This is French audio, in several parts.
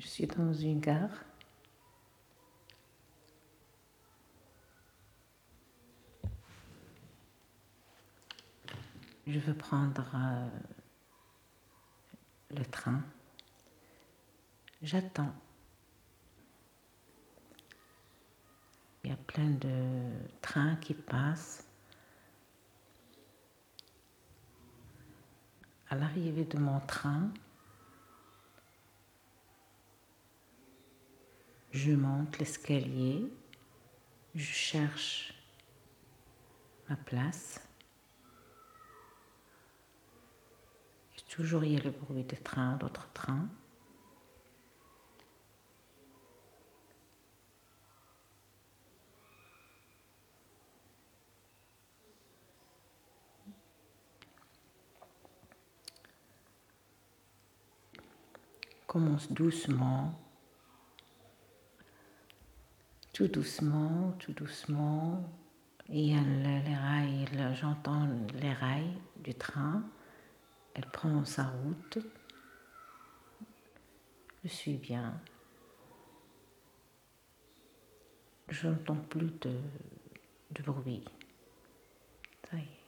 Je suis dans une gare. Je veux prendre euh, le train. J'attends. Il y a plein de trains qui passent. À l'arrivée de mon train, je monte l'escalier, je cherche ma place. Et toujours il y a le bruit des trains, d'autres trains. commence doucement, tout doucement, tout doucement. Et les rails, j'entends les rails du train. Elle prend sa route. Je suis bien. Je n'entends plus de, de bruit. Ça y est.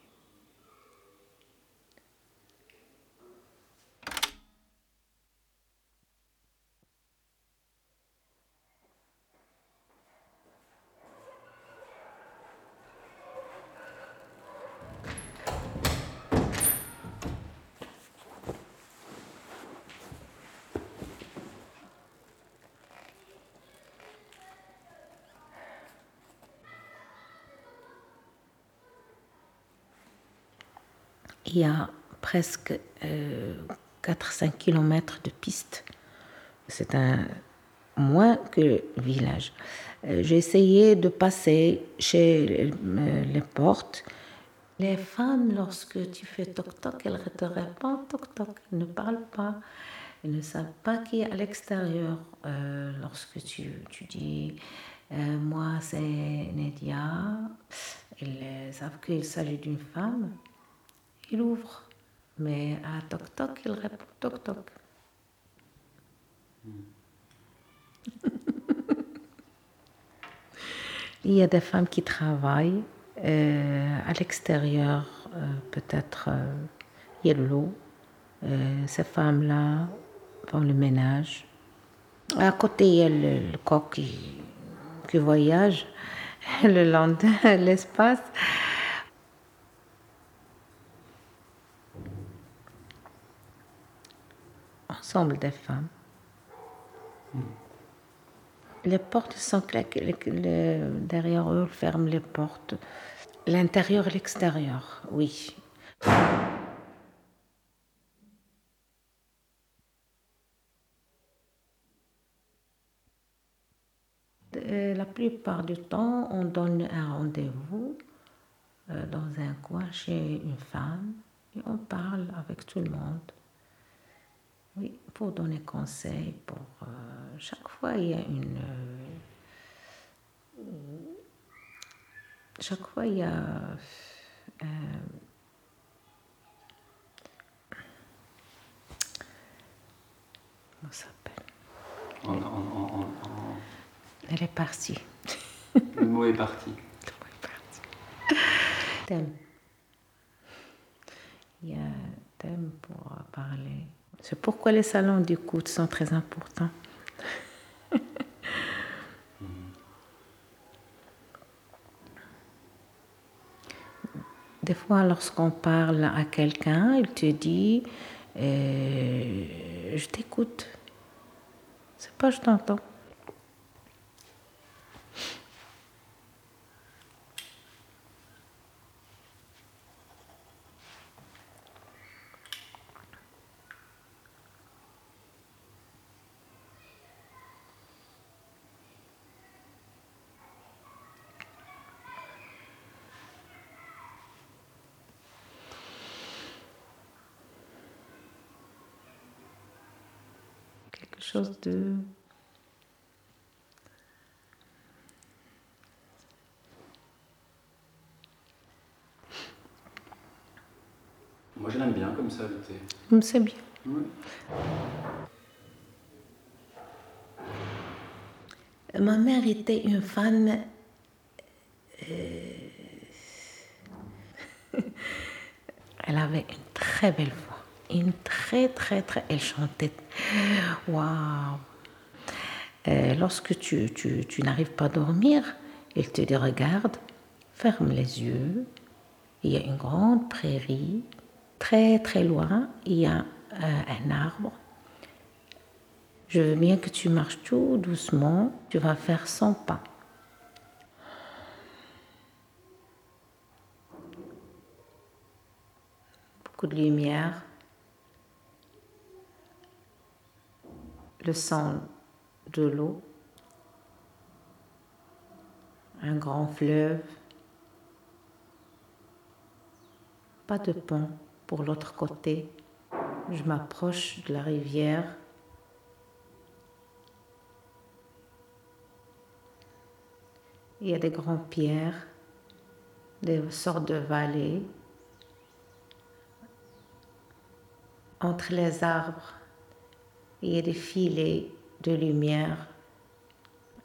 il y a presque 4-5 km de piste. C'est un moins que village. Euh, j'ai essayé de passer chez euh, les portes. Les femmes, lorsque tu fais toc-toc, elles ne te répondent toc-toc, elles ne parlent pas. Elles ne savent pas qui est à l'extérieur. Euh, lorsque tu, tu dis Moi, c'est Nedia, elles savent qu'il s'agit d'une femme il ouvre. Mais à toc toc, il répond toc toc. il y a des femmes qui travaillent euh, à l'extérieur, euh, peut-être euh, il y a de l'eau. ces femmes-là font le ménage. À côté, il y a le, coq qui, voyage le long de l'espace. des femmes. Les portes sont claquées, derrière eux, ferment les portes. L'intérieur et l'extérieur, oui. la plupart du temps, on donne un rendez-vous euh, dans un coin chez une femme et on parle avec tout le monde. Pour donner conseil, pour euh, chaque fois il y a une. Euh, chaque fois il y a. Euh, comment ça s'appelle? Elle est partie. Le mot est parti. Le mot est parti. Thème. Il y a un thème pour parler. C'est pourquoi les salons d'écoute sont très importants. Des fois, lorsqu'on parle à quelqu'un, il te dit euh, Je t'écoute. C'est pas je t'entends. Chose de... Moi, je l'aime bien comme ça, le thé. C'est bien. Ma mère était une femme. euh, Elle avait une très belle voix. Une très, très, très. Elle chantait. Waouh! Euh, lorsque tu, tu- tu n'arrives pas à dormir, elle te dit Regarde, ferme les yeux. Il y a une grande prairie. Très, très loin, il y a euh, un arbre. Je veux bien que tu marches tout doucement. Tu vas faire 100 pas. Beaucoup de lumière. Le son de l'eau. Un grand fleuve. Pas de pont pour l'autre côté. Je m'approche de la rivière. Il y a des grandes pierres, des sortes de vallées. Entre les arbres, il y a des filets de lumière,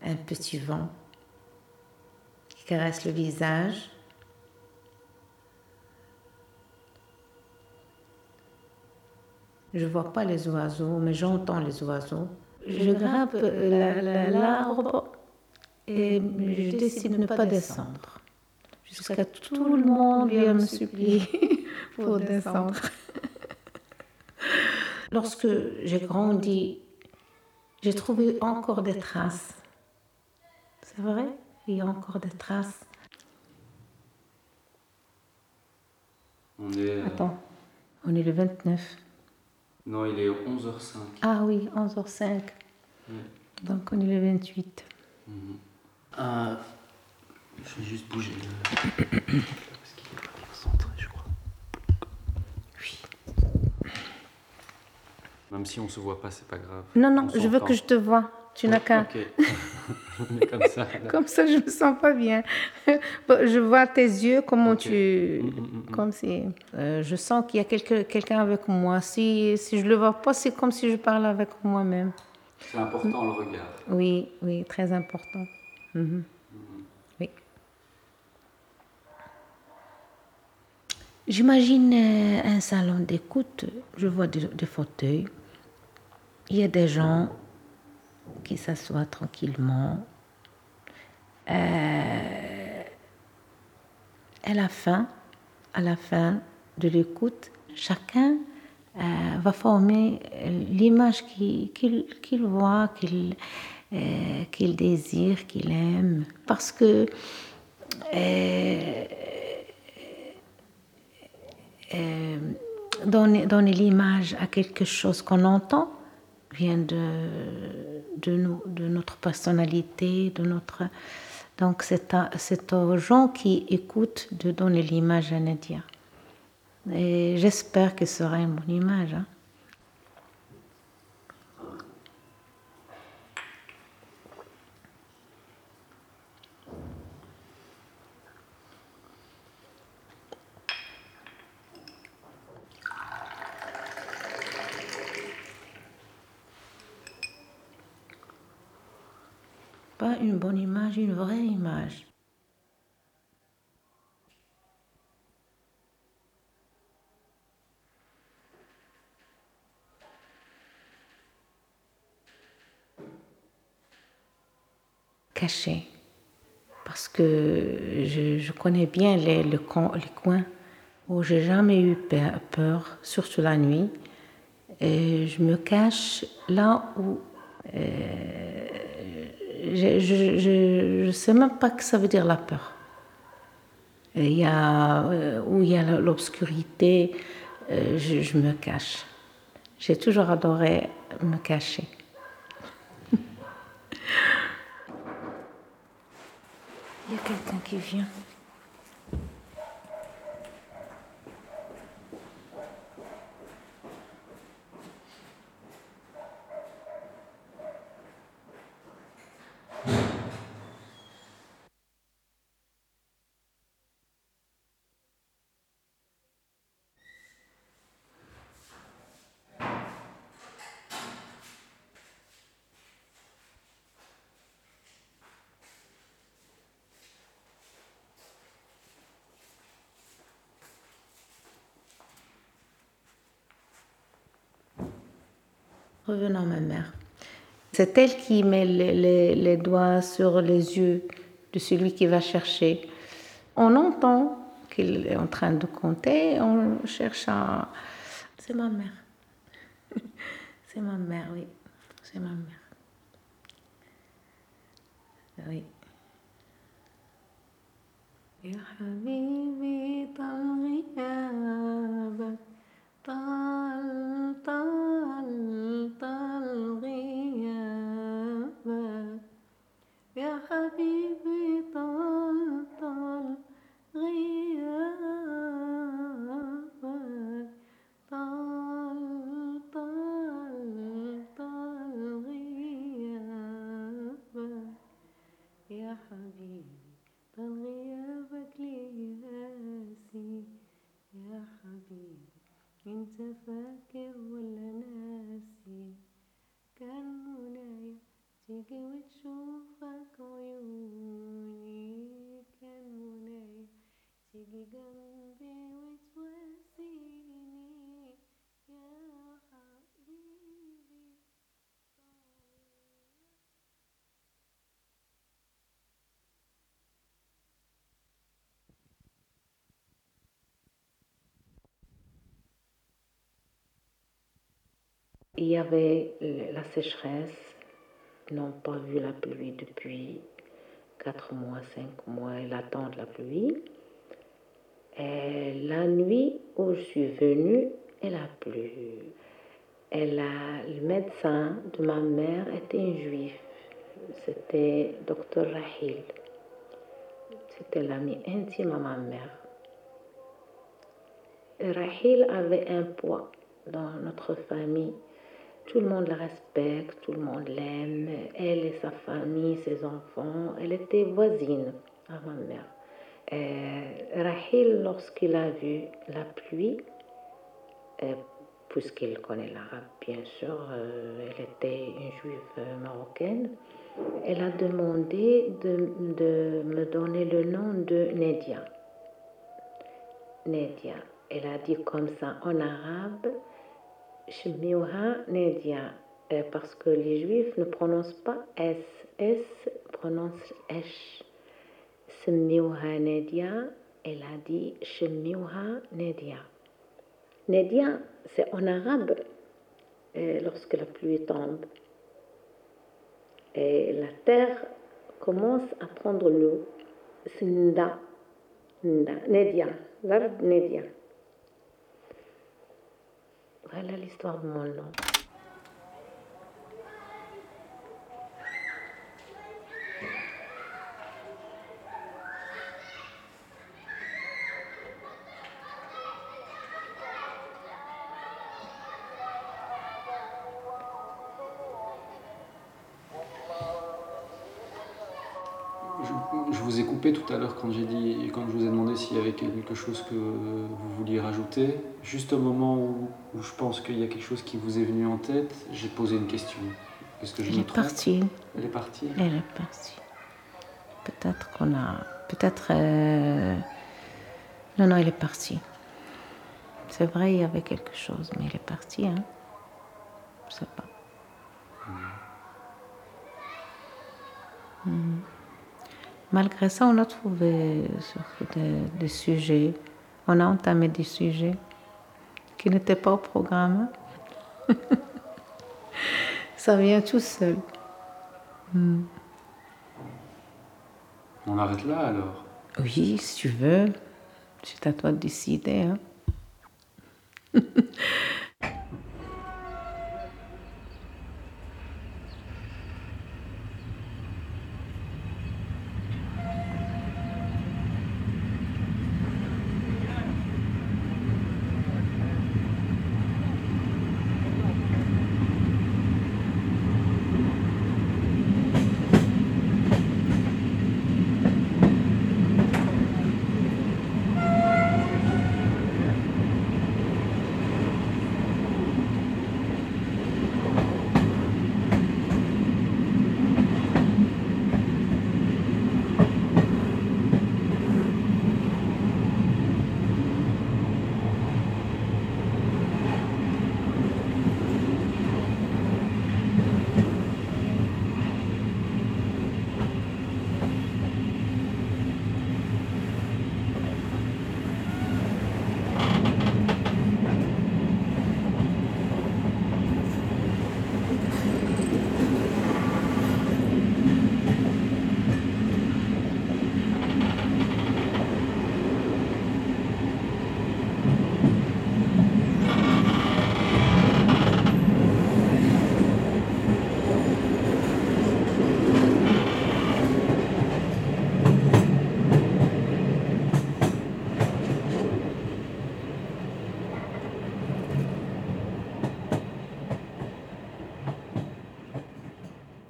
un petit vent qui caresse le visage. Je ne vois pas les oiseaux, mais j'entends les oiseaux. Je grimpe la- l'arbre et je décide de ne pas descendre. Jusqu'à tout le monde vient me supplier pour descendre. Lorsque j'ai grandi, j'ai trouvé encore des traces. C'est vrai, il y a encore des traces. On est. euh, Attends, on est le 29. Non, il est 11h05. Ah oui, 11h05. Ouais. Donc on est le 28. Euh, je vais juste bouger le. Parce qu'il est pas bien centré, je crois. Oui. Même si on se voit pas, c'est pas grave. Non, non, On je veux que je te vois. Tu n'as qu'à. Ok. On est comme ça. là. Comme ça, je me sens pas bien. Je vois tes yeux, comment tu. Mm, mm, mm. Comme si. Euh, je sens qu'il y a quelque- quelqu'un avec moi. Si, si je le vois pas, c'est comme si je parle avec moi-même. C'est important le regard. Oui, oui, très important. Mhm. Oui. J'imagine euh, un salon d'écoute. Je vois des, des fauteuils. Il y a des gens qui s'assoient tranquillement. Euh, à la fin, à la fin de l'écoute, chacun euh, va former euh, l'image qu'il voit, qu'il désire, qu'il aime. Parce que donner l'image à quelque chose qu'on entend vient de, de, notre personnalité, de notre... Donc c'est c'est aux gens qui écoutent de donner l'image à Nadia. Et j'espère que ce sera une bonne image. hein. Pas une bonne image, une vraie image. Caché. Parce que je, connais bien les, les coins où j'ai jamais eu pe- peur, surtout la nuit. Et je me cache là où euh, je ne sais même pas que ça veut dire la peur. Il y a, euh, où il y a l'obscurité, euh, je me cache. J'ai toujours adoré me cacher. Il y a quelqu'un qui vient. Revenons à ma mère. C'est elle qui met les, doigts sur les yeux de celui qui va chercher. On entend qu'il est en train de compter, on cherche à... C'est ma mère. C'est ma mère, oui. C'est ma mère. Oui. طال طال طال غيابك. يا حبيبي Il y avait la sécheresse, n'ont pas vu la pluie depuis 4 mois, 5 mois, elle attend la pluie. Et la nuit où je suis venue, elle a plu. Le médecin de ma mère était un juif. C'était docteur Rahil. C'était l'ami intime à ma mère. Rahil avait un poids dans notre famille tout le monde la respecte, tout le monde l'aime. Elle et sa famille, ses enfants. Elle était voisine à ma mère. Rahil, lorsqu'il a vu la pluie, puisqu'il connaît l'arabe bien sûr, euh, elle était une juive marocaine, elle a demandé de, de, me donner le nom de Nedia. Nedia. Elle a dit comme ça en arabe, Shmiuha Nedia, euh, parce que les juifs ne prononcent pas S, S prononce H. Shmiuha Nedia, elle a dit Shmiuha Nedia. Nedia, c'est en arabe euh, lorsque la pluie tombe. Et la terre commence à prendre l'eau. Nda, Nedia, l'arbre Nedia. Voilà l'histoire de mon nom. Je, vous ai coupé tout à l'heure quand j'ai dit, quand je vous ai demandé s'il y avait quelque chose que vous vouliez rajouter. Juste au moment où, je pense qu'il y a quelque chose qui vous est venu en tête, j'ai posé une question. Est-ce que je Elle est partie. Elle est partie. Elle est partie. Peut-être qu'on a, peut-être. Euh, non, non, elle est partie. C'est vrai, il y avait quelque chose, mais elle est partie, hein. Je sais pas. Malgré ça, on a trouvé des, sujets, on a entamé des sujets qui n'étaient pas au programme. ça vient tout seul. Hmm. On arrête là alors Oui, si tu veux. C'est à toi de décider. Hein.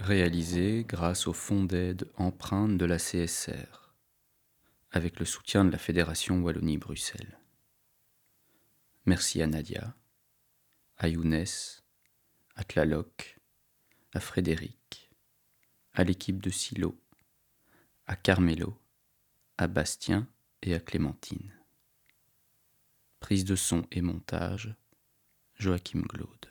réalisé grâce au fonds d'aide empreinte de la CSR, avec le soutien de la Fédération Wallonie-Bruxelles. Merci à Nadia, à Younes, à Tlaloc, à Frédéric, à l'équipe de Silo, à Carmelo, à Bastien et à Clémentine. Prise de son et montage, Joachim Glaude.